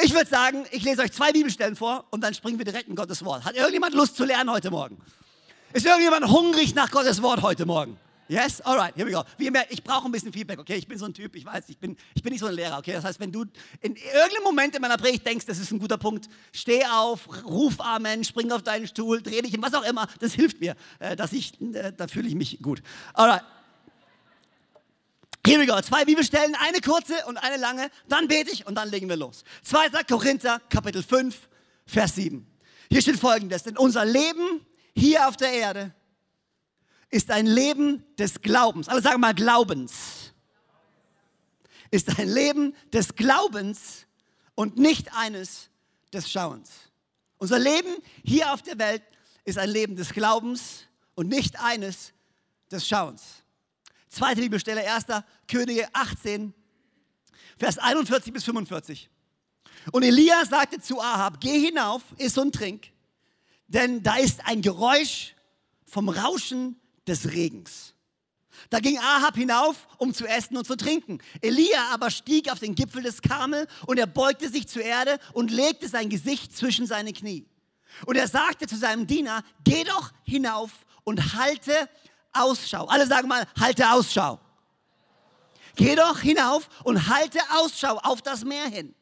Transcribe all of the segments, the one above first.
Ich würde sagen, ich lese euch zwei Bibelstellen vor und dann springen wir direkt in Gottes Wort. Hat irgendjemand Lust zu lernen heute Morgen? Ist irgendjemand hungrig nach Gottes Wort heute Morgen? Yes? Alright, here we go. Wie immer, ich brauche ein bisschen Feedback, okay? Ich bin so ein Typ, ich weiß, ich bin, ich bin nicht so ein Lehrer, okay? Das heißt, wenn du in irgendeinem Moment in meiner Predigt denkst, das ist ein guter Punkt, steh auf, ruf Amen, spring auf deinen Stuhl, dreh dich, was auch immer, das hilft mir, äh, dass ich, äh, da fühle ich mich gut. Alright. Here we go. Zwei Bibelstellen, eine kurze und eine lange. Dann bete ich und dann legen wir los. 2. Korinther, Kapitel 5, Vers 7. Hier steht folgendes: Denn unser Leben hier auf der Erde ist ein Leben des Glaubens. Alle sagen mal Glaubens. Ist ein Leben des Glaubens und nicht eines des Schauens. Unser Leben hier auf der Welt ist ein Leben des Glaubens und nicht eines des Schauens. Zweite Bibelstelle, 1. Könige 18, Vers 41 bis 45. Und Elia sagte zu Ahab, geh hinauf, iss und trink, denn da ist ein Geräusch vom Rauschen des Regens. Da ging Ahab hinauf, um zu essen und zu trinken. Elia aber stieg auf den Gipfel des Karmel und er beugte sich zur Erde und legte sein Gesicht zwischen seine Knie. Und er sagte zu seinem Diener, geh doch hinauf und halte Ausschau. Alle sagen mal, halte Ausschau. Geh doch hinauf und halte Ausschau auf das Meer hin.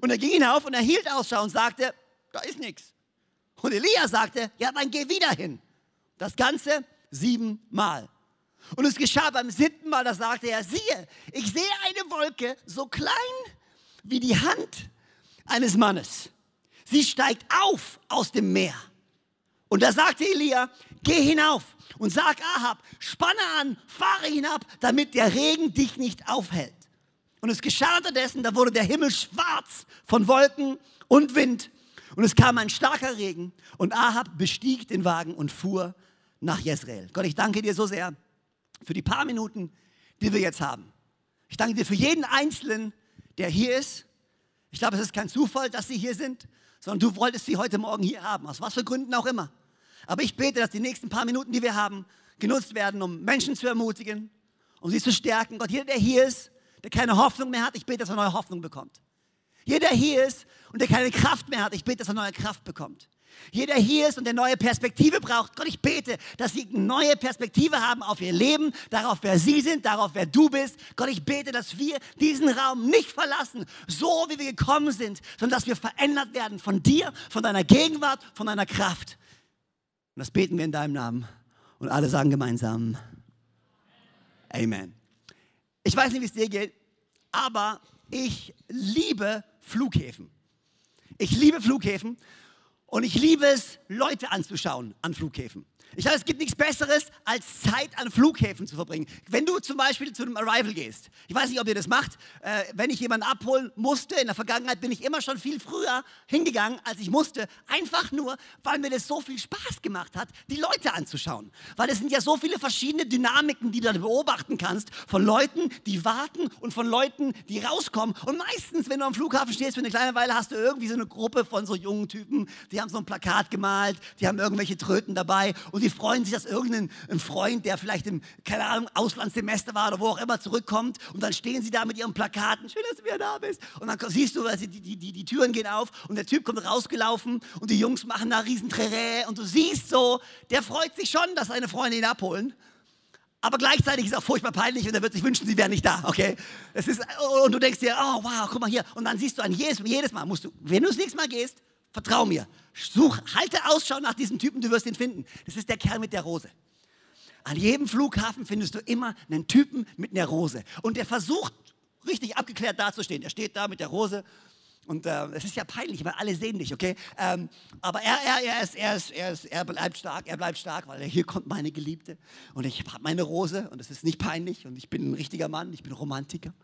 Und er ging hinauf und er hielt Ausschau und sagte, da ist nichts. Und Elia sagte, ja, dann geh wieder hin. Das Ganze siebenmal. Und es geschah beim siebten Mal, da sagte er, siehe, ich sehe eine Wolke so klein wie die Hand eines Mannes. Sie steigt auf aus dem Meer. Und da sagte Elia, geh hinauf und sag Ahab, spanne an, fahre hinab, damit der Regen dich nicht aufhält. Und es geschah unterdessen, da wurde der Himmel schwarz von Wolken und Wind. Und es kam ein starker Regen und Ahab bestieg den Wagen und fuhr nach Jezreel. Gott, ich danke dir so sehr für die paar Minuten, die wir jetzt haben. Ich danke dir für jeden Einzelnen, der hier ist. Ich glaube, es ist kein Zufall, dass sie hier sind, sondern du wolltest sie heute Morgen hier haben, aus was für Gründen auch immer. Aber ich bete, dass die nächsten paar Minuten, die wir haben, genutzt werden, um Menschen zu ermutigen, um sie zu stärken. Gott, jeder, der hier ist, der keine Hoffnung mehr hat, ich bete, dass er neue Hoffnung bekommt. Jeder, der hier ist und der keine Kraft mehr hat, ich bete, dass er neue Kraft bekommt. Jeder hier ist und der neue Perspektive braucht. Gott, ich bete, dass sie eine neue Perspektive haben auf ihr Leben, darauf, wer sie sind, darauf, wer du bist. Gott, ich bete, dass wir diesen Raum nicht verlassen, so wie wir gekommen sind, sondern dass wir verändert werden von dir, von deiner Gegenwart, von deiner Kraft. Und das beten wir in deinem Namen. Und alle sagen gemeinsam Amen. Ich weiß nicht, wie es dir geht, aber ich liebe Flughäfen. Ich liebe Flughäfen und ich liebe es, Leute anzuschauen an Flughäfen. Ich glaube, es gibt nichts Besseres, als Zeit an Flughäfen zu verbringen. Wenn du zum Beispiel zu einem Arrival gehst, ich weiß nicht, ob ihr das macht, äh, wenn ich jemanden abholen musste, in der Vergangenheit bin ich immer schon viel früher hingegangen, als ich musste, einfach nur, weil mir das so viel Spaß gemacht hat, die Leute anzuschauen. Weil es sind ja so viele verschiedene Dynamiken, die du da beobachten kannst, von Leuten, die warten und von Leuten, die rauskommen. Und meistens, wenn du am Flughafen stehst für eine kleine Weile, hast du irgendwie so eine Gruppe von so jungen Typen, die haben so ein Plakat gemalt, die haben irgendwelche Tröten dabei und die freuen sich, dass irgendein Freund, der vielleicht im, keine Ahnung, Auslandssemester war oder wo auch immer zurückkommt und dann stehen sie da mit ihren Plakaten, schön, dass du wieder da bist. Und dann siehst du, die, die, die, die Türen gehen auf und der Typ kommt rausgelaufen und die Jungs machen da riesen Trärä und du siehst so, der freut sich schon, dass seine Freunde ihn abholen. Aber gleichzeitig ist es auch furchtbar peinlich und er wird sich wünschen, sie wären nicht da, okay? Es ist, und du denkst dir, oh wow, guck mal hier. Und dann siehst du an jedes, jedes Mal, musst du, wenn du das nächste Mal gehst, Vertrau mir. Such, halte Ausschau nach diesem Typen, du wirst ihn finden. Das ist der Kerl mit der Rose. An jedem Flughafen findest du immer einen Typen mit einer Rose. Und der versucht, richtig abgeklärt dazustehen. Der steht da mit der Rose und äh, es ist ja peinlich, weil alle sehen dich, okay? Ähm, aber er, er, er, ist, er, ist, er, ist, er bleibt stark, er bleibt stark, weil hier kommt meine Geliebte und ich habe meine Rose und es ist nicht peinlich und ich bin ein richtiger Mann, ich bin Romantiker.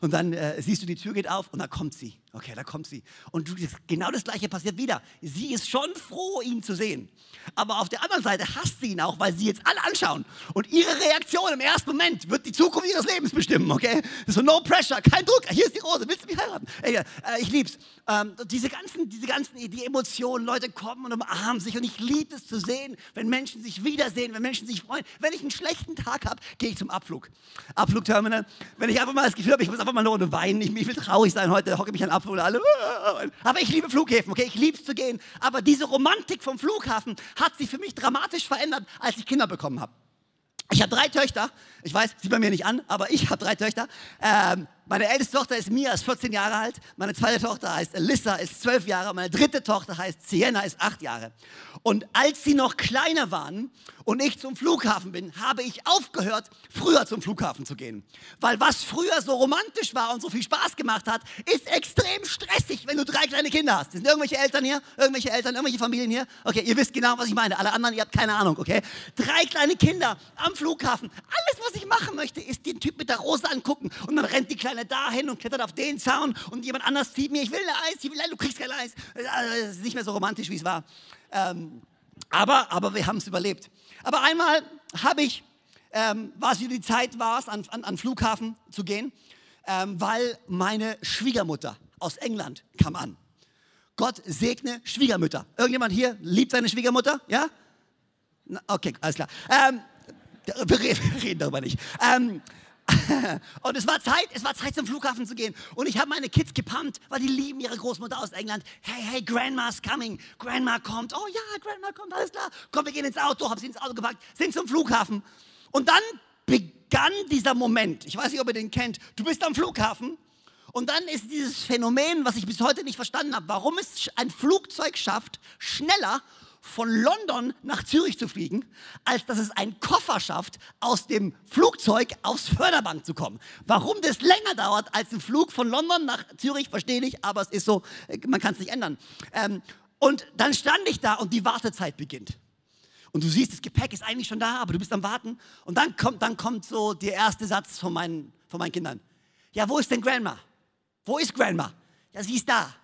Und dann äh, siehst du, die Tür geht auf und da kommt sie. Okay, da kommt sie. Und du, genau das Gleiche passiert wieder. Sie ist schon froh, ihn zu sehen. Aber auf der anderen Seite hasst sie ihn auch, weil sie jetzt alle anschauen. Und ihre Reaktion im ersten Moment wird die Zukunft ihres Lebens bestimmen, okay? So no pressure, kein Druck. Hier ist die Rose, willst du mich heiraten? Ey, äh, ich liebe lieb's. Ähm, diese ganzen, diese ganzen die Emotionen, Leute kommen und umarmen sich und ich liebe es zu sehen, wenn Menschen sich wiedersehen, wenn Menschen sich freuen. Wenn ich einen schlechten Tag habe, gehe ich zum Abflug. Abflugterminal. Wenn ich einfach mal das Gefühl habe, ich muss einfach mal nur weinen, ich, ich will traurig sein heute, hocke mich an Abflug und alle. Aber ich liebe Flughäfen, okay, ich liebe es zu gehen. Aber diese Romantik vom Flughafen hat sich für mich dramatisch verändert, als ich Kinder bekommen habe. Ich habe drei Töchter. Ich weiß, sieht man mir nicht an, aber ich habe drei Töchter. Ähm, meine älteste Tochter ist Mia, ist 14 Jahre alt. Meine zweite Tochter heißt Alyssa, ist 12 Jahre. Meine dritte Tochter heißt Sienna, ist 8 Jahre. Und als sie noch kleiner waren und ich zum Flughafen bin, habe ich aufgehört, früher zum Flughafen zu gehen. Weil was früher so romantisch war und so viel Spaß gemacht hat, ist extrem stressig, wenn du drei kleine Kinder hast. Sind irgendwelche Eltern hier? Irgendwelche Eltern, irgendwelche Familien hier? Okay, ihr wisst genau, was ich meine. Alle anderen, ihr habt keine Ahnung, okay? Drei kleine Kinder am Flughafen. Alles, was ich machen möchte, ist den Typ mit der Rose angucken. Und dann rennt die kleine dahin und klettert auf den Zaun und jemand anders zieht mir, ich will ein Eis, ich will, ein, du kriegst kein Eis. Das ist nicht mehr so romantisch, wie es war. Ähm, aber, aber wir haben es überlebt. Aber einmal habe ich, ähm, wieder die Zeit, war an, an, an Flughafen zu gehen, ähm, weil meine Schwiegermutter aus England kam an. Gott segne Schwiegermütter. Irgendjemand hier liebt seine Schwiegermutter? Ja? Okay, alles klar. Ähm, wir reden darüber nicht. Ähm, und es war Zeit, es war Zeit zum Flughafen zu gehen. Und ich habe meine Kids gepumpt, weil die lieben ihre Großmutter aus England. Hey, hey, Grandma's coming. Grandma kommt. Oh ja, Grandma kommt, alles klar. Komm, wir gehen ins Auto, hab sie ins Auto gepackt, sind zum Flughafen. Und dann begann dieser Moment. Ich weiß nicht, ob ihr den kennt. Du bist am Flughafen und dann ist dieses Phänomen, was ich bis heute nicht verstanden habe, warum es ein Flugzeug schafft, schneller von London nach Zürich zu fliegen, als dass es einen Koffer schafft, aus dem Flugzeug aufs Förderbank zu kommen. Warum das länger dauert als ein Flug von London nach Zürich, verstehe ich, aber es ist so, man kann es nicht ändern. Ähm, und dann stand ich da und die Wartezeit beginnt. Und du siehst, das Gepäck ist eigentlich schon da, aber du bist am Warten. Und dann kommt, dann kommt so der erste Satz von meinen, von meinen Kindern. Ja, wo ist denn Grandma? Wo ist Grandma? Ja, sie ist da.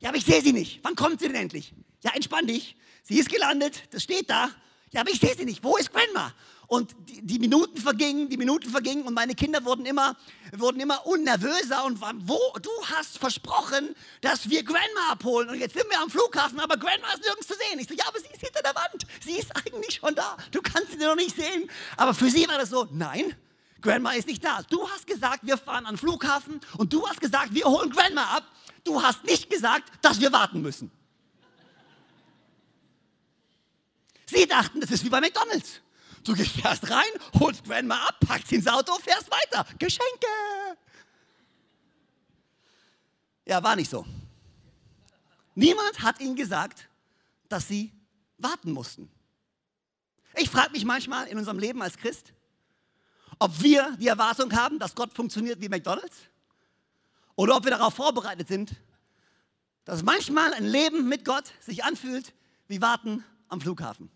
Ja, aber ich sehe sie nicht. Wann kommt sie denn endlich? Ja, entspann dich. Sie ist gelandet, das steht da. Ja, aber ich sehe sie nicht. Wo ist Grandma? Und die, die, Minuten vergingen, die Minuten vergingen und meine Kinder wurden immer, wurden immer unnervöser und waren, wo, du hast versprochen, dass wir Grandma abholen und jetzt sind wir am Flughafen, aber Grandma ist nirgends zu sehen. Ich so, ja, aber sie ist hinter der Wand. Sie ist eigentlich schon da. Du kannst sie noch nicht sehen. Aber für sie war das so, nein, Grandma ist nicht da. Du hast gesagt, wir fahren an den Flughafen und du hast gesagt, wir holen Grandma ab. Du hast nicht gesagt, dass wir warten müssen. Sie dachten, das ist wie bei McDonalds. Du fährst rein, holst Grandma ab, packst ins Auto, fährst weiter. Geschenke. Ja, war nicht so. Niemand hat ihnen gesagt, dass sie warten mussten. Ich frage mich manchmal in unserem Leben als Christ, ob wir die Erwartung haben, dass Gott funktioniert wie McDonald's oder ob wir darauf vorbereitet sind, dass manchmal ein Leben mit Gott sich anfühlt wie Warten am Flughafen.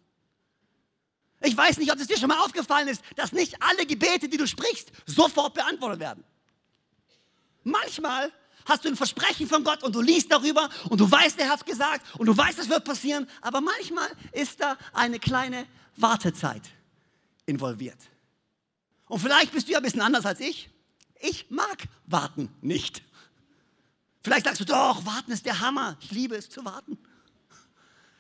Ich weiß nicht, ob es dir schon mal aufgefallen ist, dass nicht alle Gebete, die du sprichst, sofort beantwortet werden. Manchmal hast du ein Versprechen von Gott und du liest darüber und du weißt, er hat es gesagt und du weißt, es wird passieren, aber manchmal ist da eine kleine Wartezeit involviert. Und vielleicht bist du ja ein bisschen anders als ich. Ich mag warten nicht. Vielleicht sagst du, doch, warten ist der Hammer. Ich liebe es zu warten.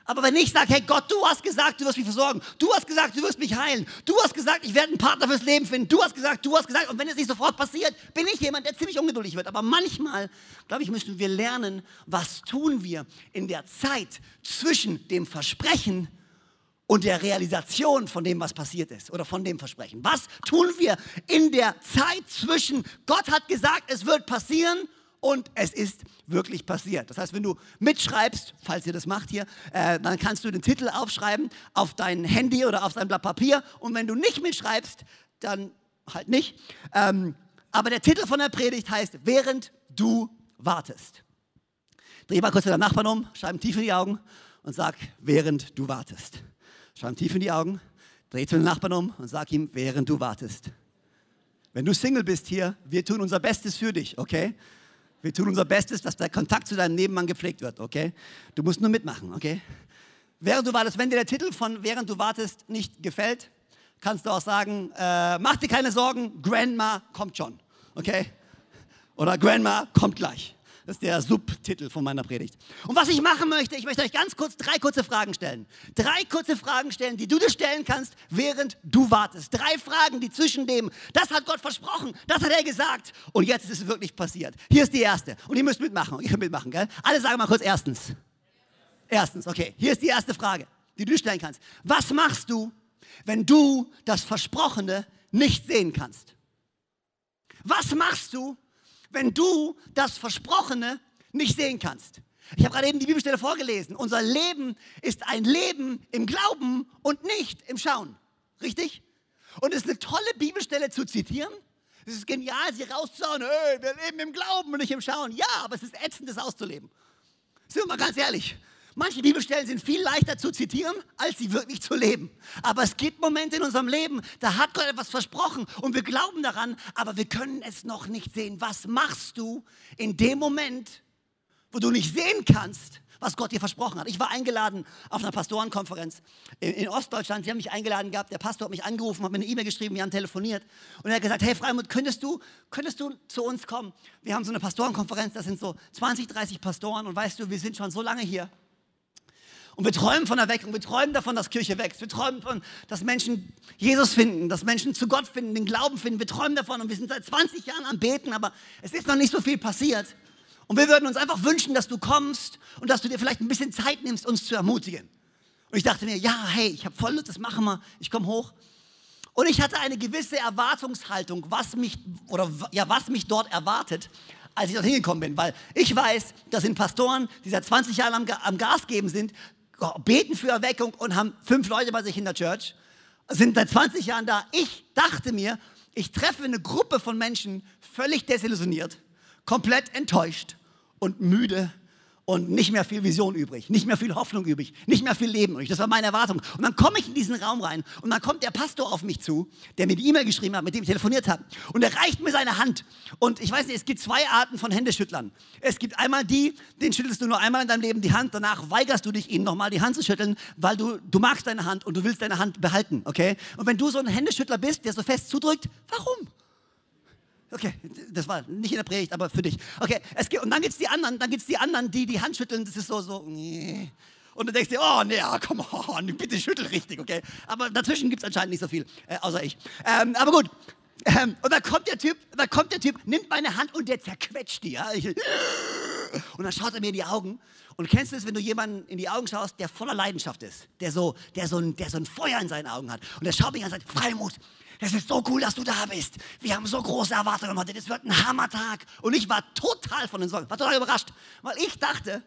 Aber wenn ich sage, hey Gott, du hast gesagt, du wirst mich versorgen. Du hast gesagt, du wirst mich heilen. Du hast gesagt, ich werde einen Partner fürs Leben finden. Du hast gesagt, du hast gesagt. Und wenn es nicht sofort passiert, bin ich jemand, der ziemlich ungeduldig wird. Aber manchmal, glaube ich, müssen wir lernen, was tun wir in der Zeit zwischen dem Versprechen und der Realisation von dem, was passiert ist oder von dem Versprechen. Was tun wir in der Zeit zwischen Gott hat gesagt, es wird passieren und es ist wirklich passiert. Das heißt, wenn du mitschreibst, falls ihr das macht hier, äh, dann kannst du den Titel aufschreiben auf dein Handy oder auf dein Blatt Papier und wenn du nicht mitschreibst, dann halt nicht. Ähm, aber der Titel von der Predigt heißt, während du wartest. Dreh mal kurz deinen Nachbarn um, schreib ihm tief in die Augen und sag, während du wartest. Schreib ihm tief in die Augen, dreh zu den Nachbarn um und sag ihm, während du wartest. Wenn du Single bist hier, wir tun unser Bestes für dich, okay? Wir tun unser Bestes, dass der Kontakt zu deinem Nebenmann gepflegt wird, okay? Du musst nur mitmachen, okay? Während du wartest, wenn dir der Titel von Während du wartest nicht gefällt, kannst du auch sagen, äh, mach dir keine Sorgen, Grandma kommt schon, okay? Oder Grandma kommt gleich. Das ist der Subtitel von meiner Predigt. Und was ich machen möchte, ich möchte euch ganz kurz drei kurze Fragen stellen. Drei kurze Fragen stellen, die du dir stellen kannst, während du wartest. Drei Fragen, die zwischen dem, das hat Gott versprochen, das hat er gesagt und jetzt ist es wirklich passiert. Hier ist die erste. Und ihr müsst mitmachen. Ihr könnt mitmachen, gell? Alle sagen mal kurz erstens. Erstens, okay. Hier ist die erste Frage, die du stellen kannst. Was machst du, wenn du das Versprochene nicht sehen kannst? Was machst du, wenn du das Versprochene nicht sehen kannst. Ich habe gerade eben die Bibelstelle vorgelesen. Unser Leben ist ein Leben im Glauben und nicht im Schauen. Richtig? Und es ist eine tolle Bibelstelle zu zitieren. Es ist genial, sie rauszuhauen. Hey, wir leben im Glauben und nicht im Schauen. Ja, aber es ist ätzend, das auszuleben. Sind wir mal ganz ehrlich. Manche Bibelstellen sind viel leichter zu zitieren, als sie wirklich zu leben. Aber es gibt Momente in unserem Leben, da hat Gott etwas versprochen und wir glauben daran, aber wir können es noch nicht sehen. Was machst du in dem Moment, wo du nicht sehen kannst, was Gott dir versprochen hat? Ich war eingeladen auf einer Pastorenkonferenz in Ostdeutschland. Sie haben mich eingeladen gehabt. Der Pastor hat mich angerufen, hat mir eine E-Mail geschrieben, wir haben telefoniert. Und er hat gesagt, hey Freimund, könntest du, könntest du zu uns kommen? Wir haben so eine Pastorenkonferenz, das sind so 20, 30 Pastoren und weißt du, wir sind schon so lange hier. Und wir träumen von Erweckung, wir träumen davon, dass Kirche wächst. Wir träumen davon, dass Menschen Jesus finden, dass Menschen zu Gott finden, den Glauben finden. Wir träumen davon und wir sind seit 20 Jahren am Beten, aber es ist noch nicht so viel passiert. Und wir würden uns einfach wünschen, dass du kommst und dass du dir vielleicht ein bisschen Zeit nimmst, uns zu ermutigen. Und ich dachte mir, ja, hey, ich habe voll Lust, das machen wir. Ich komme hoch. Und ich hatte eine gewisse Erwartungshaltung, was mich, oder, ja, was mich dort erwartet, als ich dort hingekommen bin. Weil ich weiß, das sind Pastoren, die seit 20 Jahren am, am Gas geben sind, beten für Erweckung und haben fünf Leute bei sich in der Church, sind seit 20 Jahren da. Ich dachte mir, ich treffe eine Gruppe von Menschen völlig desillusioniert, komplett enttäuscht und müde und nicht mehr viel Vision übrig, nicht mehr viel Hoffnung übrig, nicht mehr viel Leben übrig. Das war meine Erwartung. Und dann komme ich in diesen Raum rein und dann kommt der Pastor auf mich zu, der mir die E-Mail geschrieben hat, mit dem ich telefoniert habe. Und er reicht mir seine Hand. Und ich weiß nicht, es gibt zwei Arten von Händeschüttlern. Es gibt einmal die, den schüttelst du nur einmal in deinem Leben die Hand, danach weigerst du dich, ihnen nochmal die Hand zu schütteln, weil du, du magst deine Hand und du willst deine Hand behalten, okay? Und wenn du so ein Händeschüttler bist, der so fest zudrückt, warum? Okay, das war nicht in der Predigt, aber für dich. Okay, es gibt, und dann gibt es die anderen, dann gibt die anderen, die die Hand schütteln, das ist so, so, nee. Und du denkst dir, oh nee, komm on, bitte schüttel richtig, okay? Aber dazwischen gibt es anscheinend nicht so viel, äh, außer ich. Ähm, aber gut. Ähm, und dann kommt der Typ, dann kommt der Typ, nimmt meine Hand und der zerquetscht die. Ja? Und dann schaut er mir in die Augen. Und kennst du es, wenn du jemanden in die Augen schaust, der voller Leidenschaft ist, der so, der so, ein, der so ein Feuer in seinen Augen hat. Und der schaut mich an und sagt, Freimut, es ist so cool, dass du da bist. Wir haben so große Erwartungen heute. Das wird ein Hammertag. Und ich war total von den Sorgen, war total überrascht, weil ich dachte,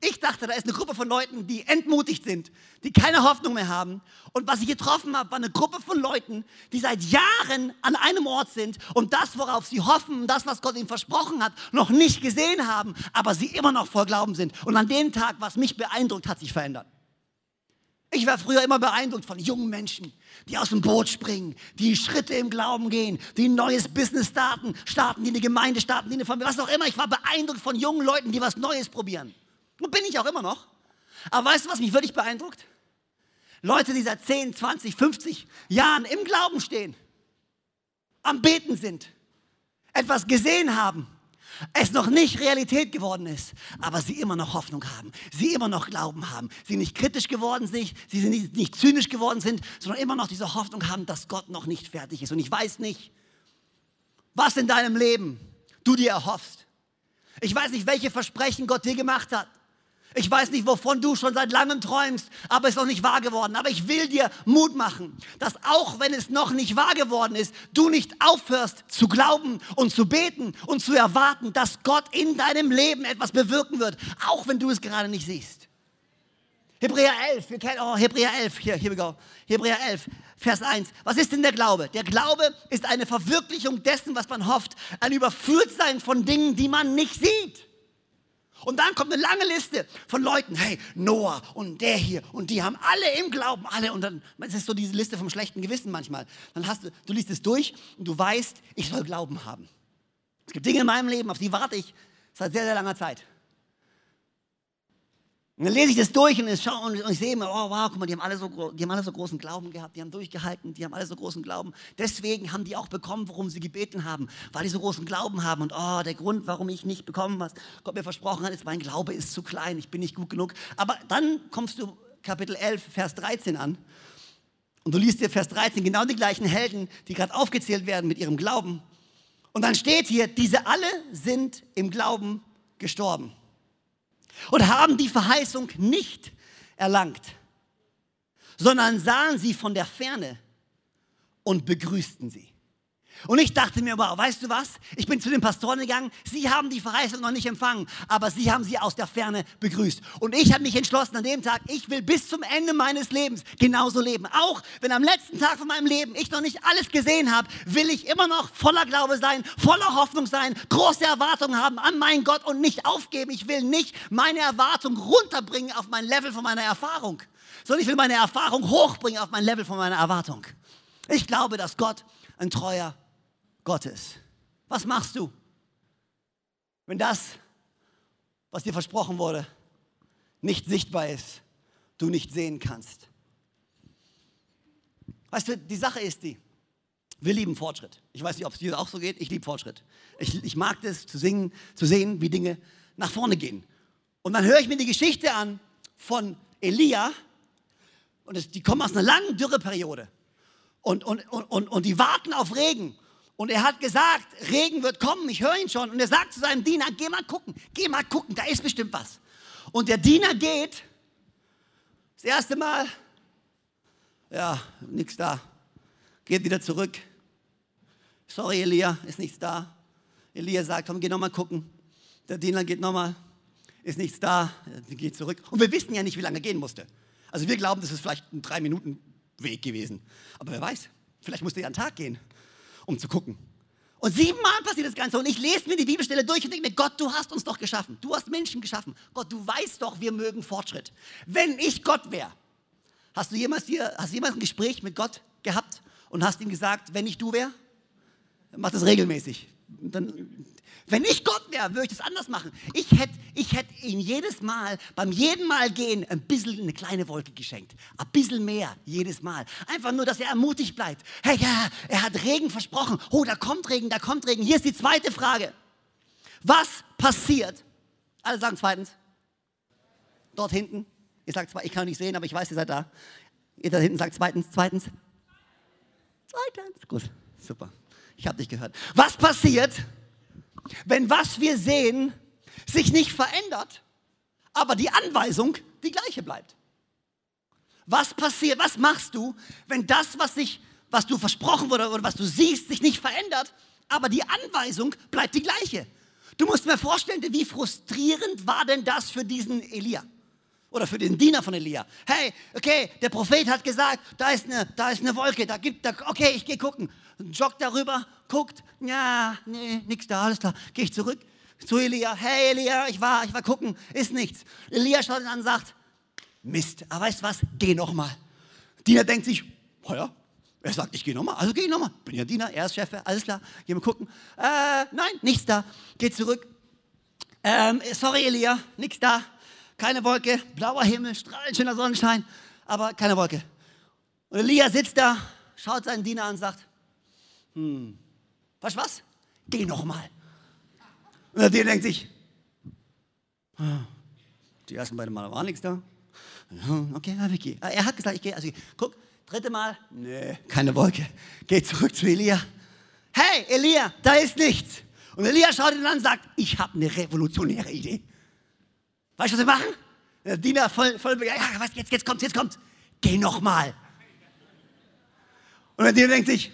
ich dachte, da ist eine Gruppe von Leuten, die entmutigt sind, die keine Hoffnung mehr haben. Und was ich getroffen habe, war eine Gruppe von Leuten, die seit Jahren an einem Ort sind und das, worauf sie hoffen, das, was Gott ihnen versprochen hat, noch nicht gesehen haben, aber sie immer noch voll Glauben sind. Und an dem Tag, was mich beeindruckt, hat sich verändert. Ich war früher immer beeindruckt von jungen Menschen, die aus dem Boot springen, die Schritte im Glauben gehen, die ein neues Business starten, starten, die eine Gemeinde starten, die eine Familie, was auch immer. Ich war beeindruckt von jungen Leuten, die was Neues probieren. Und bin ich auch immer noch. Aber weißt du, was mich wirklich beeindruckt? Leute, die seit 10, 20, 50 Jahren im Glauben stehen, am Beten sind, etwas gesehen haben es noch nicht Realität geworden ist, aber sie immer noch Hoffnung haben, sie immer noch Glauben haben, sie nicht kritisch geworden sind, sie nicht, nicht zynisch geworden sind, sondern immer noch diese Hoffnung haben, dass Gott noch nicht fertig ist. Und ich weiß nicht, was in deinem Leben du dir erhoffst. Ich weiß nicht, welche Versprechen Gott dir gemacht hat. Ich weiß nicht, wovon du schon seit langem träumst, aber es ist noch nicht wahr geworden. Aber ich will dir Mut machen, dass auch wenn es noch nicht wahr geworden ist, du nicht aufhörst zu glauben und zu beten und zu erwarten, dass Gott in deinem Leben etwas bewirken wird, auch wenn du es gerade nicht siehst. Hebräer 11, wir kennen, oh, Hebräer 11, hier, here we go. Hebräer 11, Vers 1. Was ist denn der Glaube? Der Glaube ist eine Verwirklichung dessen, was man hofft, ein Überführtsein von Dingen, die man nicht sieht. Und dann kommt eine lange Liste von Leuten, hey, Noah und der hier und die haben alle im Glauben, alle. Und dann, das ist so diese Liste vom schlechten Gewissen manchmal. Dann hast du, du liest es durch und du weißt, ich soll Glauben haben. Es gibt Dinge in meinem Leben, auf die warte ich seit sehr, sehr langer Zeit. Und dann lese ich das durch und schaue und ich sehe mir, oh wow, guck mal, die haben, alle so, die haben alle so großen Glauben gehabt, die haben durchgehalten, die haben alle so großen Glauben. Deswegen haben die auch bekommen, worum sie gebeten haben, weil die so großen Glauben haben. Und oh, der Grund, warum ich nicht bekommen, was Gott mir versprochen hat, ist, mein Glaube ist zu klein, ich bin nicht gut genug. Aber dann kommst du Kapitel 11, Vers 13 an und du liest dir Vers 13 genau die gleichen Helden, die gerade aufgezählt werden mit ihrem Glauben. Und dann steht hier, diese alle sind im Glauben gestorben und haben die Verheißung nicht erlangt, sondern sahen sie von der Ferne und begrüßten sie. Und ich dachte mir, wow, weißt du was? Ich bin zu den Pastoren gegangen, sie haben die Verheißung noch nicht empfangen, aber sie haben sie aus der Ferne begrüßt. Und ich habe mich entschlossen an dem Tag, ich will bis zum Ende meines Lebens genauso leben. Auch wenn am letzten Tag von meinem Leben ich noch nicht alles gesehen habe, will ich immer noch voller Glaube sein, voller Hoffnung sein, große Erwartungen haben an meinen Gott und nicht aufgeben. Ich will nicht meine Erwartung runterbringen auf mein Level von meiner Erfahrung, sondern ich will meine Erfahrung hochbringen auf mein Level von meiner Erwartung. Ich glaube, dass Gott ein treuer Gottes. Was machst du, wenn das, was dir versprochen wurde, nicht sichtbar ist, du nicht sehen kannst? Weißt du, die Sache ist die, wir lieben Fortschritt. Ich weiß nicht, ob es dir auch so geht, ich liebe Fortschritt. Ich, ich mag es zu singen, zu sehen, wie Dinge nach vorne gehen. Und dann höre ich mir die Geschichte an von Elia und es, die kommen aus einer langen Dürreperiode und, und, und, und die warten auf Regen und er hat gesagt, Regen wird kommen, ich höre ihn schon. Und er sagt zu seinem Diener, geh mal gucken, geh mal gucken, da ist bestimmt was. Und der Diener geht, das erste Mal, ja, nichts da, geht wieder zurück. Sorry, Elia, ist nichts da. Elia sagt, komm, geh nochmal gucken. Der Diener geht nochmal, ist nichts da, geht zurück. Und wir wissen ja nicht, wie lange er gehen musste. Also wir glauben, das ist vielleicht ein drei Minuten Weg gewesen. Aber wer weiß, vielleicht musste er einen Tag gehen um zu gucken. Und siebenmal passiert das Ganze. Und ich lese mir die Bibelstelle durch und denke mir, Gott, du hast uns doch geschaffen. Du hast Menschen geschaffen. Gott, du weißt doch, wir mögen Fortschritt. Wenn ich Gott wäre, hast du jemals, hier, hast jemals ein Gespräch mit Gott gehabt und hast ihm gesagt, wenn ich du wäre? Mach das regelmäßig. Dann wenn ich Gott wäre, würde ich das anders machen. Ich hätte ich hätt ihm jedes Mal, beim jeden Mal gehen, ein bisschen eine kleine Wolke geschenkt. Ein bisschen mehr, jedes Mal. Einfach nur, dass er ermutigt bleibt. Hey, ja, er hat Regen versprochen. Oh, da kommt Regen, da kommt Regen. Hier ist die zweite Frage. Was passiert? Alle sagen zweitens. Dort hinten. Ihr sagt zwar, ich kann nicht sehen, aber ich weiß, ihr seid da. Ihr da hinten sagt zweitens, zweitens. Zweitens. Gut, super. Ich habe dich gehört. Was passiert, wenn was wir sehen sich nicht verändert, aber die Anweisung die gleiche bleibt. Was passiert, was machst du, wenn das, was, sich, was du versprochen wurde oder was du siehst, sich nicht verändert, aber die Anweisung bleibt die gleiche? Du musst mir vorstellen, wie frustrierend war denn das für diesen Elia? Oder für den Diener von Elia. Hey, okay, der Prophet hat gesagt, da ist eine, da ist eine Wolke, da gibt, da, okay, ich gehe gucken. Joggt darüber, guckt, ja, nee, nichts da, alles klar. Gehe ich zurück zu Elia. Hey Elia, ich war, ich war gucken, ist nichts. Elia schaut ihn an und sagt, Mist, aber weißt du was, geh nochmal. Diener denkt sich, oh ja, er sagt, ich gehe nochmal, also geh nochmal. Bin ja Diener, er ist Chef, alles klar, geh mal gucken. Äh, nein, nichts da. Geht zurück. Ähm, sorry Elia, nichts da keine Wolke, blauer Himmel, strahlend schöner Sonnenschein, aber keine Wolke. Und Elia sitzt da, schaut seinen Diener an und sagt, hm, weißt du was? Geh noch mal. Und der Diener denkt sich, ah, die ersten beiden Male war nichts da. Okay, ich gehe. Er hat gesagt, ich gehe. Also, guck, dritte Mal, nee, keine Wolke. Geh zurück zu Elia. Hey, Elia, da ist nichts. Und Elia schaut ihn an und sagt, ich habe eine revolutionäre Idee. Weißt du, was wir machen? Der Diener voll, voll ja, was, jetzt, jetzt kommt, jetzt kommt. Geh nochmal. Und der Diener denkt sich,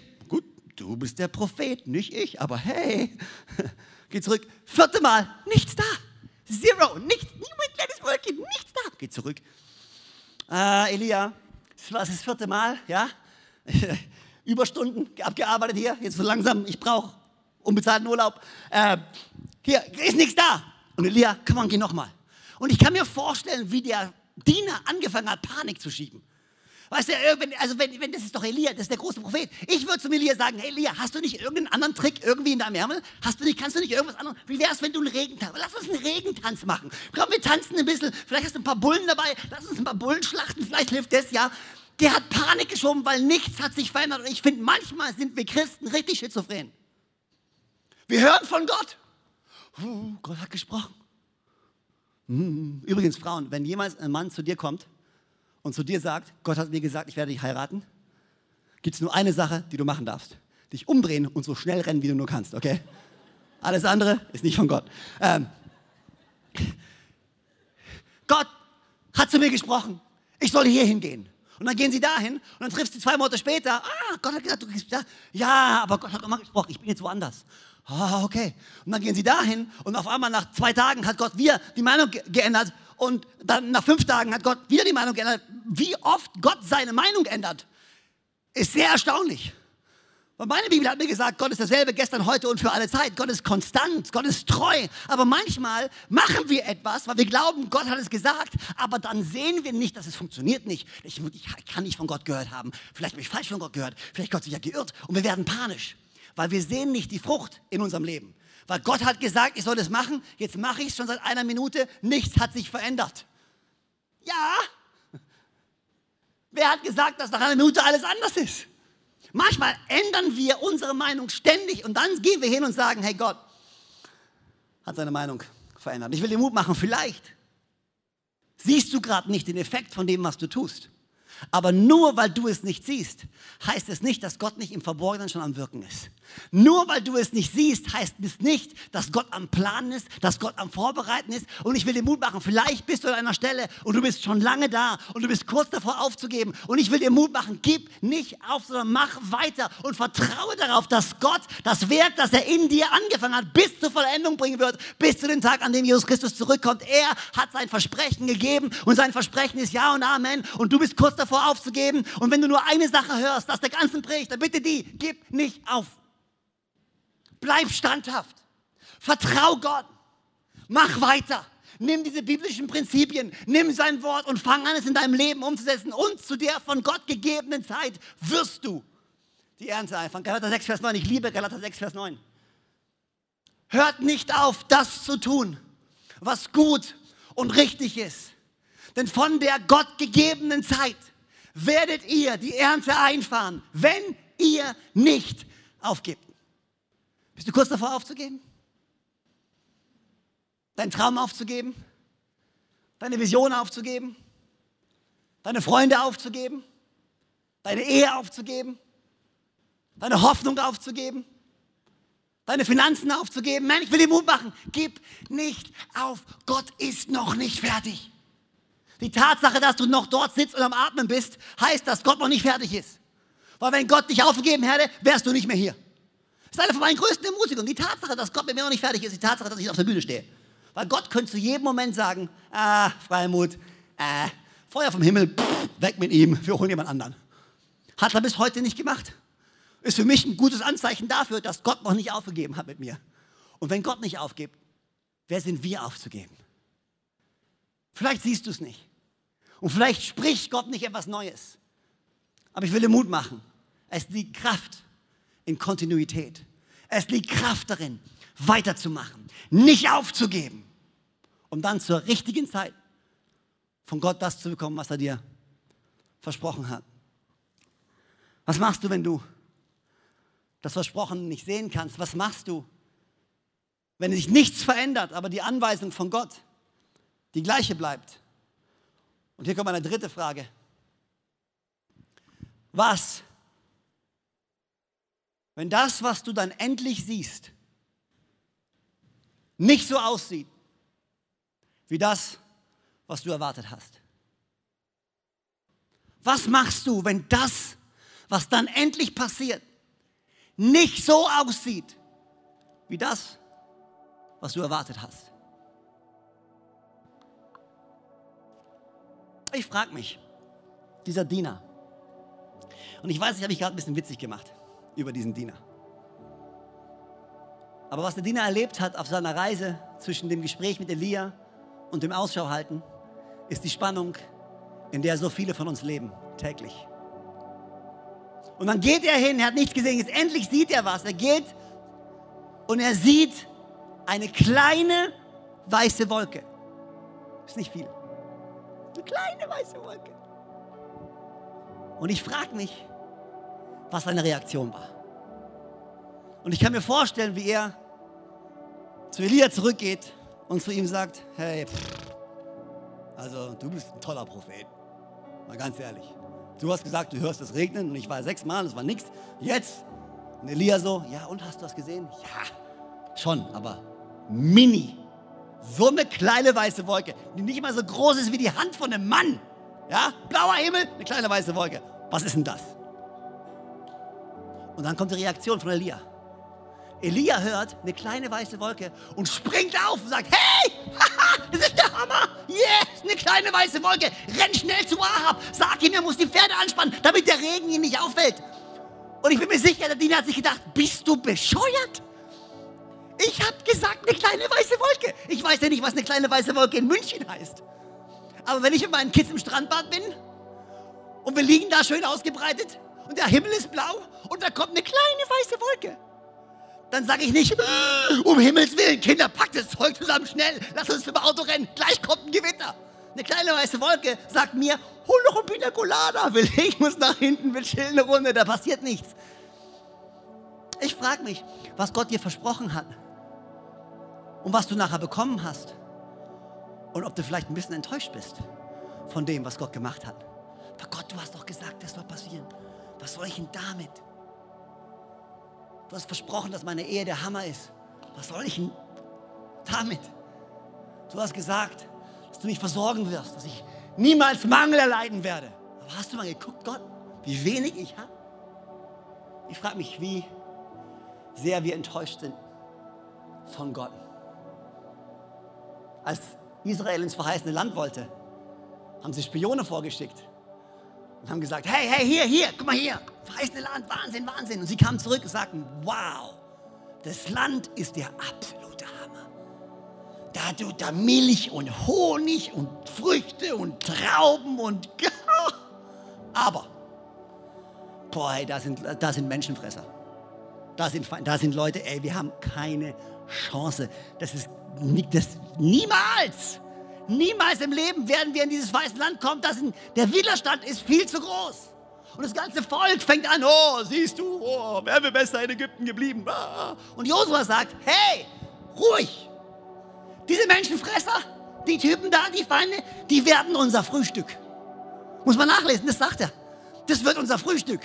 du bist der Prophet, nicht ich, aber hey, geh zurück. Vierte Mal, nichts da. Zero, nichts, niemand kleines Wolkchen, nichts da. Geh zurück. Äh, Elia, das war das vierte Mal, ja? Überstunden abgearbeitet hier, jetzt so langsam, ich brauche unbezahlten Urlaub. Äh, hier, ist nichts da. Und Elia, komm geh nochmal. Und ich kann mir vorstellen, wie der Diener angefangen hat, Panik zu schieben. Weißt du, also wenn, wenn, das ist doch Elia, das ist der große Prophet. Ich würde zu Elia sagen, hey Elia, hast du nicht irgendeinen anderen Trick irgendwie in deinem Ärmel? Hast du nicht, kannst du nicht irgendwas anderes? Wie wäre es, wenn du einen Regentanz, lass uns einen Regentanz machen. Komm, wir tanzen ein bisschen, vielleicht hast du ein paar Bullen dabei, lass uns ein paar Bullen schlachten, vielleicht hilft das, ja. Der hat Panik geschoben, weil nichts hat sich verändert. Und ich finde, manchmal sind wir Christen richtig schizophren. Wir hören von Gott. Uh, Gott hat gesprochen. Hm. Übrigens, Frauen, wenn jemals ein Mann zu dir kommt und zu dir sagt, Gott hat mir gesagt, ich werde dich heiraten, gibt es nur eine Sache, die du machen darfst. Dich umdrehen und so schnell rennen, wie du nur kannst, okay? Alles andere ist nicht von Gott. Ähm, Gott hat zu mir gesprochen, ich soll hier hingehen. Und dann gehen sie dahin und dann triffst du zwei Monate später, ah, Gott hat gesagt, du gehst da. Ja, aber Gott hat immer gesprochen, ich bin jetzt woanders. Ah, okay. Und dann gehen sie dahin und auf einmal nach zwei Tagen hat Gott wieder die Meinung geändert und dann nach fünf Tagen hat Gott wieder die Meinung geändert. Wie oft Gott seine Meinung ändert, ist sehr erstaunlich. Weil meine Bibel hat mir gesagt, Gott ist derselbe gestern, heute und für alle Zeit. Gott ist konstant, Gott ist treu. Aber manchmal machen wir etwas, weil wir glauben, Gott hat es gesagt, aber dann sehen wir nicht, dass es funktioniert nicht. Ich, ich kann nicht von Gott gehört haben. Vielleicht habe ich falsch von Gott gehört. Vielleicht Gott sich ja geirrt. Und wir werden panisch, weil wir sehen nicht die Frucht in unserem Leben. Weil Gott hat gesagt, ich soll das machen. Jetzt mache ich es schon seit einer Minute. Nichts hat sich verändert. Ja. Wer hat gesagt, dass nach einer Minute alles anders ist? Manchmal ändern wir unsere Meinung ständig und dann gehen wir hin und sagen, hey Gott hat seine Meinung verändert. Ich will dir Mut machen, vielleicht siehst du gerade nicht den Effekt von dem, was du tust. Aber nur weil du es nicht siehst, heißt es nicht, dass Gott nicht im Verborgenen schon am Wirken ist. Nur weil du es nicht siehst, heißt es nicht, dass Gott am Planen ist, dass Gott am Vorbereiten ist. Und ich will dir Mut machen, vielleicht bist du an einer Stelle und du bist schon lange da und du bist kurz davor aufzugeben. Und ich will dir Mut machen, gib nicht auf, sondern mach weiter und vertraue darauf, dass Gott das Werk, das er in dir angefangen hat, bis zur Vollendung bringen wird, bis zu dem Tag, an dem Jesus Christus zurückkommt. Er hat sein Versprechen gegeben und sein Versprechen ist Ja und Amen. Und du bist kurz davor aufzugeben. Und wenn du nur eine Sache hörst, das der ganzen Predigt, dann bitte die, gib nicht auf. Bleib standhaft. Vertrau Gott. Mach weiter. Nimm diese biblischen Prinzipien, nimm sein Wort und fang an, es in deinem Leben umzusetzen. Und zu der von Gott gegebenen Zeit wirst du die Ernte einfahren. Galater 6, Vers 9. Ich liebe Galater 6, Vers 9. Hört nicht auf, das zu tun, was gut und richtig ist. Denn von der Gott gegebenen Zeit werdet ihr die Ernte einfahren, wenn ihr nicht aufgebt. Bist du kurz davor aufzugeben? Deinen Traum aufzugeben? Deine Vision aufzugeben? Deine Freunde aufzugeben? Deine Ehe aufzugeben? Deine Hoffnung aufzugeben? Deine Finanzen aufzugeben? Nein, ich will dir Mut machen. Gib nicht auf. Gott ist noch nicht fertig. Die Tatsache, dass du noch dort sitzt und am Atmen bist, heißt, dass Gott noch nicht fertig ist. Weil wenn Gott dich aufgegeben hätte, wärst du nicht mehr hier. Das ist eine von meinen größten Ermutigungen. Die Tatsache, dass Gott mit mir noch nicht fertig ist, die Tatsache, dass ich auf der Bühne stehe. Weil Gott könnte zu jedem Moment sagen, ah, Freimut, äh, Feuer vom Himmel, pff, weg mit ihm, wir holen jemand anderen. Hat er bis heute nicht gemacht. Ist für mich ein gutes Anzeichen dafür, dass Gott noch nicht aufgegeben hat mit mir. Und wenn Gott nicht aufgibt, wer sind wir aufzugeben? Vielleicht siehst du es nicht. Und vielleicht spricht Gott nicht etwas Neues. Aber ich will dir Mut machen. Es liegt Kraft in Kontinuität. Es liegt Kraft darin, weiterzumachen, nicht aufzugeben, um dann zur richtigen Zeit von Gott das zu bekommen, was er dir versprochen hat. Was machst du, wenn du das Versprochen nicht sehen kannst? Was machst du, wenn sich nichts verändert, aber die Anweisung von Gott die gleiche bleibt? Und hier kommt eine dritte Frage. Was wenn das, was du dann endlich siehst, nicht so aussieht wie das, was du erwartet hast? Was machst du, wenn das, was dann endlich passiert, nicht so aussieht wie das, was du erwartet hast? Ich frage mich, dieser Diener, und ich weiß, ich habe mich gerade ein bisschen witzig gemacht über diesen Diener. Aber was der Diener erlebt hat auf seiner Reise zwischen dem Gespräch mit Elia und dem Ausschau halten, ist die Spannung in der so viele von uns leben, täglich. Und dann geht er hin, er hat nichts gesehen, jetzt endlich sieht er was. Er geht und er sieht eine kleine weiße Wolke. Ist nicht viel. Eine kleine weiße Wolke. Und ich frage mich, was seine Reaktion war. Und ich kann mir vorstellen, wie er zu Elia zurückgeht und zu ihm sagt, hey, pff, also du bist ein toller Prophet. Mal ganz ehrlich. Du hast gesagt, du hörst es regnen und ich war sechsmal, es war nichts. Jetzt? Und Elia so, ja und hast du das gesehen? Ja, schon, aber mini. So eine kleine weiße Wolke, die nicht mal so groß ist wie die Hand von einem Mann. Ja, blauer Himmel, eine kleine weiße Wolke. Was ist denn das? Und dann kommt die Reaktion von Elia. Elia hört eine kleine weiße Wolke und springt auf und sagt, hey, das ist der Hammer, yes, eine kleine weiße Wolke, renn schnell zu Ahab, sag ihm, er muss die Pferde anspannen, damit der Regen ihn nicht auffällt. Und ich bin mir sicher, der Diener hat sich gedacht, bist du bescheuert? Ich habe gesagt, eine kleine weiße Wolke. Ich weiß ja nicht, was eine kleine weiße Wolke in München heißt. Aber wenn ich mit meinen Kids im Strandbad bin und wir liegen da schön ausgebreitet und der Himmel ist blau und da kommt eine kleine weiße Wolke, dann sage ich nicht, äh, um Himmels Willen, Kinder, packt das Zeug zusammen schnell, lass uns zum Auto rennen, gleich kommt ein Gewitter. Eine kleine weiße Wolke sagt mir, hol noch ein Pina Colada, will ich muss nach hinten, will chillen eine Runde, da passiert nichts. Ich frage mich, was Gott dir versprochen hat und was du nachher bekommen hast und ob du vielleicht ein bisschen enttäuscht bist von dem, was Gott gemacht hat. Aber Gott, du hast doch gesagt, das soll passieren. Was soll ich denn damit? Du hast versprochen, dass meine Ehe der Hammer ist. Was soll ich denn damit? Du hast gesagt, dass du mich versorgen wirst, dass ich niemals Mangel erleiden werde. Aber hast du mal geguckt, Gott, wie wenig ich habe? Ich frage mich, wie sehr wir enttäuscht sind von Gott. Als Israel ins verheißene Land wollte, haben sie Spione vorgeschickt und haben gesagt, hey, hey, hier, hier, guck mal hier, verheißene Land, Wahnsinn, Wahnsinn. Und sie kamen zurück und sagten, wow, das Land ist der absolute Hammer. Da tut da Milch und Honig und Früchte und Trauben und... Aber, boah, hey, da sind, da sind Menschenfresser. Da sind, da sind Leute, ey, wir haben keine Chance. Das ist das, niemals. Niemals im Leben werden wir in dieses weiße Land kommen. Das, der Widerstand ist viel zu groß. Und das ganze Volk fängt an, oh, siehst du, oh, wären wir besser in Ägypten geblieben. Und Josua sagt, hey, ruhig. Diese Menschenfresser, die Typen da, die Feinde, die werden unser Frühstück. Muss man nachlesen, das sagt er. Das wird unser Frühstück.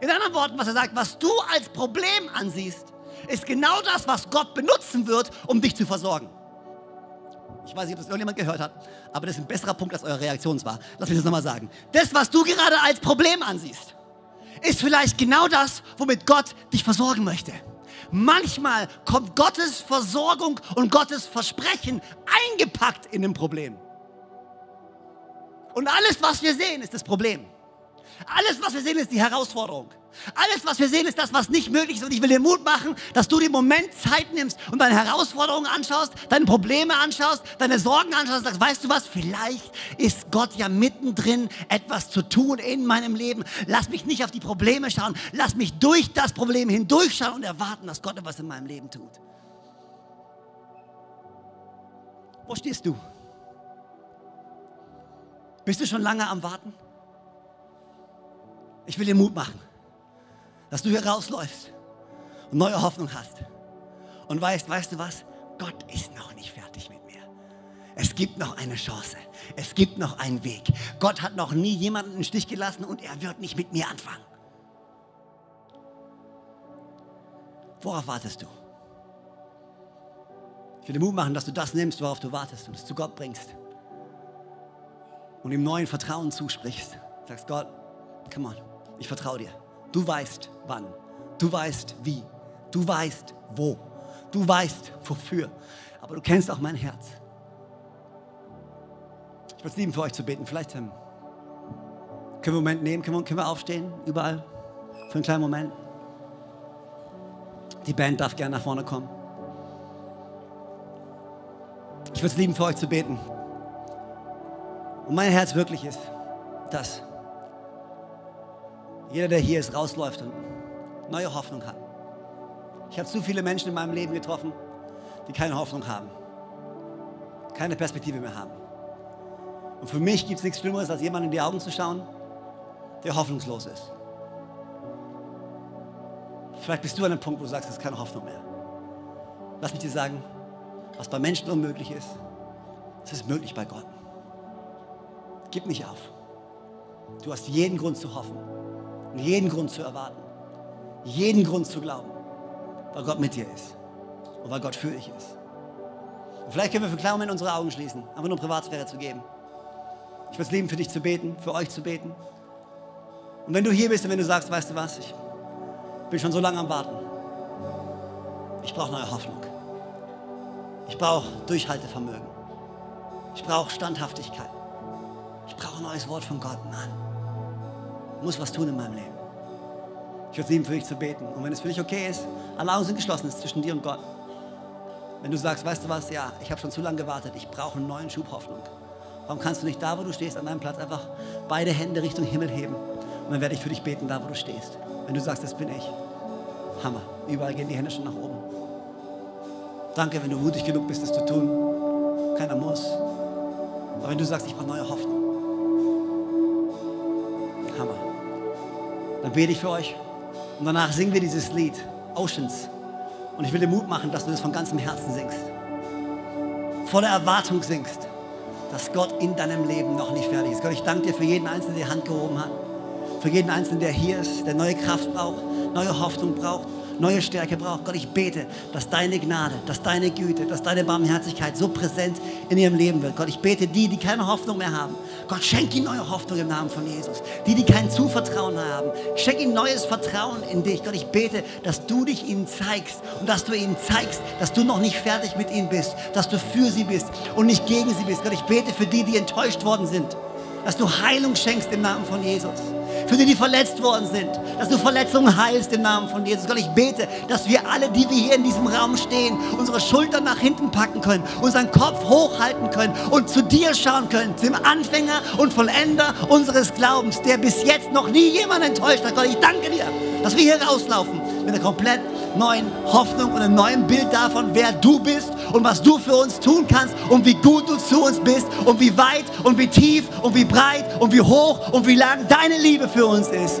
In anderen Worten, was er sagt, was du als Problem ansiehst, ist genau das, was Gott benutzen wird, um dich zu versorgen. Ich weiß nicht, ob das irgendjemand gehört hat, aber das ist ein besserer Punkt, als eure Reaktion war. Lass mich das nochmal sagen. Das, was du gerade als Problem ansiehst, ist vielleicht genau das, womit Gott dich versorgen möchte. Manchmal kommt Gottes Versorgung und Gottes Versprechen eingepackt in dem Problem. Und alles, was wir sehen, ist das Problem. Alles, was wir sehen, ist die Herausforderung. Alles, was wir sehen, ist das, was nicht möglich ist. Und ich will dir Mut machen, dass du den Moment Zeit nimmst und deine Herausforderungen anschaust, deine Probleme anschaust, deine Sorgen anschaust und sagst, weißt du was, vielleicht ist Gott ja mittendrin, etwas zu tun in meinem Leben. Lass mich nicht auf die Probleme schauen. Lass mich durch das Problem hindurchschauen und erwarten, dass Gott etwas in meinem Leben tut. Wo stehst du? Bist du schon lange am Warten? Ich will dir Mut machen dass du hier rausläufst und neue Hoffnung hast. Und weißt, weißt du was? Gott ist noch nicht fertig mit mir. Es gibt noch eine Chance. Es gibt noch einen Weg. Gott hat noch nie jemanden im Stich gelassen und er wird nicht mit mir anfangen. Worauf wartest du? Ich will dir Mut machen, dass du das nimmst, worauf du wartest und es zu Gott bringst. Und ihm neuen Vertrauen zusprichst. Sagst Gott, come on, ich vertraue dir. Du weißt wann. Du weißt wie. Du weißt wo. Du weißt wofür. Aber du kennst auch mein Herz. Ich würde es lieben, für euch zu beten. Vielleicht ähm, können wir einen Moment nehmen, können wir, können wir aufstehen, überall, für einen kleinen Moment. Die Band darf gerne nach vorne kommen. Ich würde es lieben, für euch zu beten. Und mein Herz wirklich ist, dass jeder, der hier ist, rausläuft und neue Hoffnung hat. Ich habe zu viele Menschen in meinem Leben getroffen, die keine Hoffnung haben, keine Perspektive mehr haben. Und für mich gibt es nichts Schlimmeres, als jemandem in die Augen zu schauen, der hoffnungslos ist. Vielleicht bist du an einem Punkt, wo du sagst, es ist keine Hoffnung mehr. Lass mich dir sagen, was bei Menschen unmöglich ist, es ist möglich bei Gott. Gib nicht auf. Du hast jeden Grund zu hoffen und jeden Grund zu erwarten, jeden Grund zu glauben, weil Gott mit dir ist und weil Gott für dich ist. Und vielleicht können wir für einen kleinen Moment unsere Augen schließen, einfach nur Privatsphäre zu geben. Ich würde es lieben, für dich zu beten, für euch zu beten. Und wenn du hier bist und wenn du sagst, weißt du was, ich bin schon so lange am Warten. Ich brauche neue Hoffnung. Ich brauche Durchhaltevermögen. Ich brauche Standhaftigkeit. Ich brauche ein neues Wort von Gott. Mann, muss was tun in meinem Leben. Ich würde lieben, für dich zu beten. Und wenn es für dich okay ist, alle Augen sind geschlossen, es ist zwischen dir und Gott. Wenn du sagst, weißt du was, ja, ich habe schon zu lange gewartet, ich brauche einen neuen Schub Hoffnung. Warum kannst du nicht da, wo du stehst, an deinem Platz einfach beide Hände Richtung Himmel heben? Und dann werde ich für dich beten, da, wo du stehst. Wenn du sagst, das bin ich. Hammer. Überall gehen die Hände schon nach oben. Danke, wenn du mutig genug bist, es zu tun. Keiner muss. Aber wenn du sagst, ich brauche neue Hoffnung. Dann bete ich für euch. Und danach singen wir dieses Lied, Oceans. Und ich will dir Mut machen, dass du das von ganzem Herzen singst. Voller Erwartung singst, dass Gott in deinem Leben noch nicht fertig ist. Gott, ich danke dir für jeden Einzelnen, der die Hand gehoben hat. Für jeden Einzelnen, der hier ist, der neue Kraft braucht, neue Hoffnung braucht neue Stärke braucht. Gott, ich bete, dass deine Gnade, dass deine Güte, dass deine Barmherzigkeit so präsent in ihrem Leben wird. Gott, ich bete die, die keine Hoffnung mehr haben. Gott, schenk ihnen neue Hoffnung im Namen von Jesus. Die, die kein Zuvertrauen haben, schenk ihnen neues Vertrauen in dich. Gott, ich bete, dass du dich ihnen zeigst und dass du ihnen zeigst, dass du noch nicht fertig mit ihnen bist, dass du für sie bist und nicht gegen sie bist. Gott, ich bete für die, die enttäuscht worden sind, dass du Heilung schenkst im Namen von Jesus für die, die verletzt worden sind, dass du Verletzungen heilst im Namen von Jesus. Gott, ich bete, dass wir alle, die wir hier in diesem Raum stehen, unsere Schultern nach hinten packen können, unseren Kopf hochhalten können und zu dir schauen können, zum Anfänger und Vollender unseres Glaubens, der bis jetzt noch nie jemand enttäuscht hat. Gott, ich danke dir, dass wir hier rauslaufen mit einer komplett neuen Hoffnung und einem neuen Bild davon, wer du bist und was du für uns tun kannst und wie gut du zu uns bist und wie weit und wie tief und wie breit und wie hoch und wie lang deine Liebe für uns ist.